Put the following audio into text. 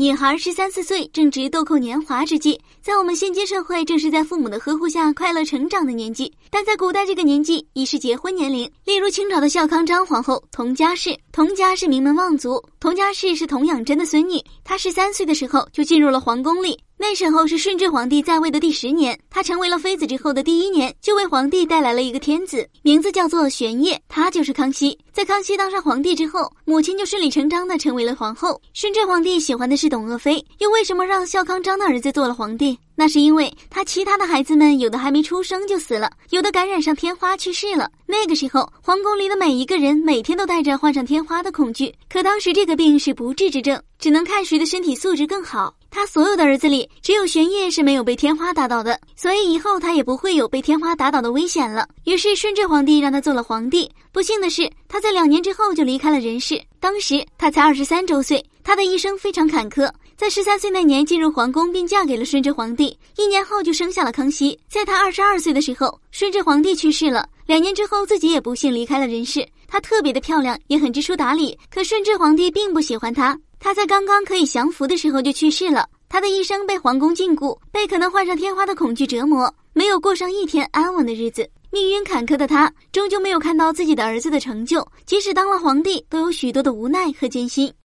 女孩十三四岁，正值豆蔻年华之际，在我们现今社会，正是在父母的呵护下快乐成长的年纪。但在古代，这个年纪已是结婚年龄。例如清朝的孝康章皇后佟佳氏，佟家是名门望族，佟佳氏是佟养真的孙女。她十三岁的时候就进入了皇宫里。那时候是顺治皇帝在位的第十年，他成为了妃子之后的第一年，就为皇帝带来了一个天子，名字叫做玄烨，他就是康熙。在康熙当上皇帝之后，母亲就顺理成章的成为了皇后。顺治皇帝喜欢的是董鄂妃，又为什么让孝康章的儿子做了皇帝？那是因为他其他的孩子们有的还没出生就死了，有的感染上天花去世了。那个时候，皇宫里的每一个人每天都带着患上天花的恐惧。可当时这个病是不治之症，只能看谁的身体素质更好。他所有的儿子里，只有玄烨是没有被天花打倒的，所以以后他也不会有被天花打倒的危险了。于是顺治皇帝让他做了皇帝。不幸的是，他在两年之后就离开了人世。当时他才二十三周岁，他的一生非常坎坷。在十三岁那年进入皇宫，并嫁给了顺治皇帝，一年后就生下了康熙。在他二十二岁的时候，顺治皇帝去世了。两年之后，自己也不幸离开了人世。她特别的漂亮，也很知书达理，可顺治皇帝并不喜欢她。他在刚刚可以降服的时候就去世了，他的一生被皇宫禁锢，被可能患上天花的恐惧折磨，没有过上一天安稳的日子。命运坎坷的他，终究没有看到自己的儿子的成就，即使当了皇帝，都有许多的无奈和艰辛。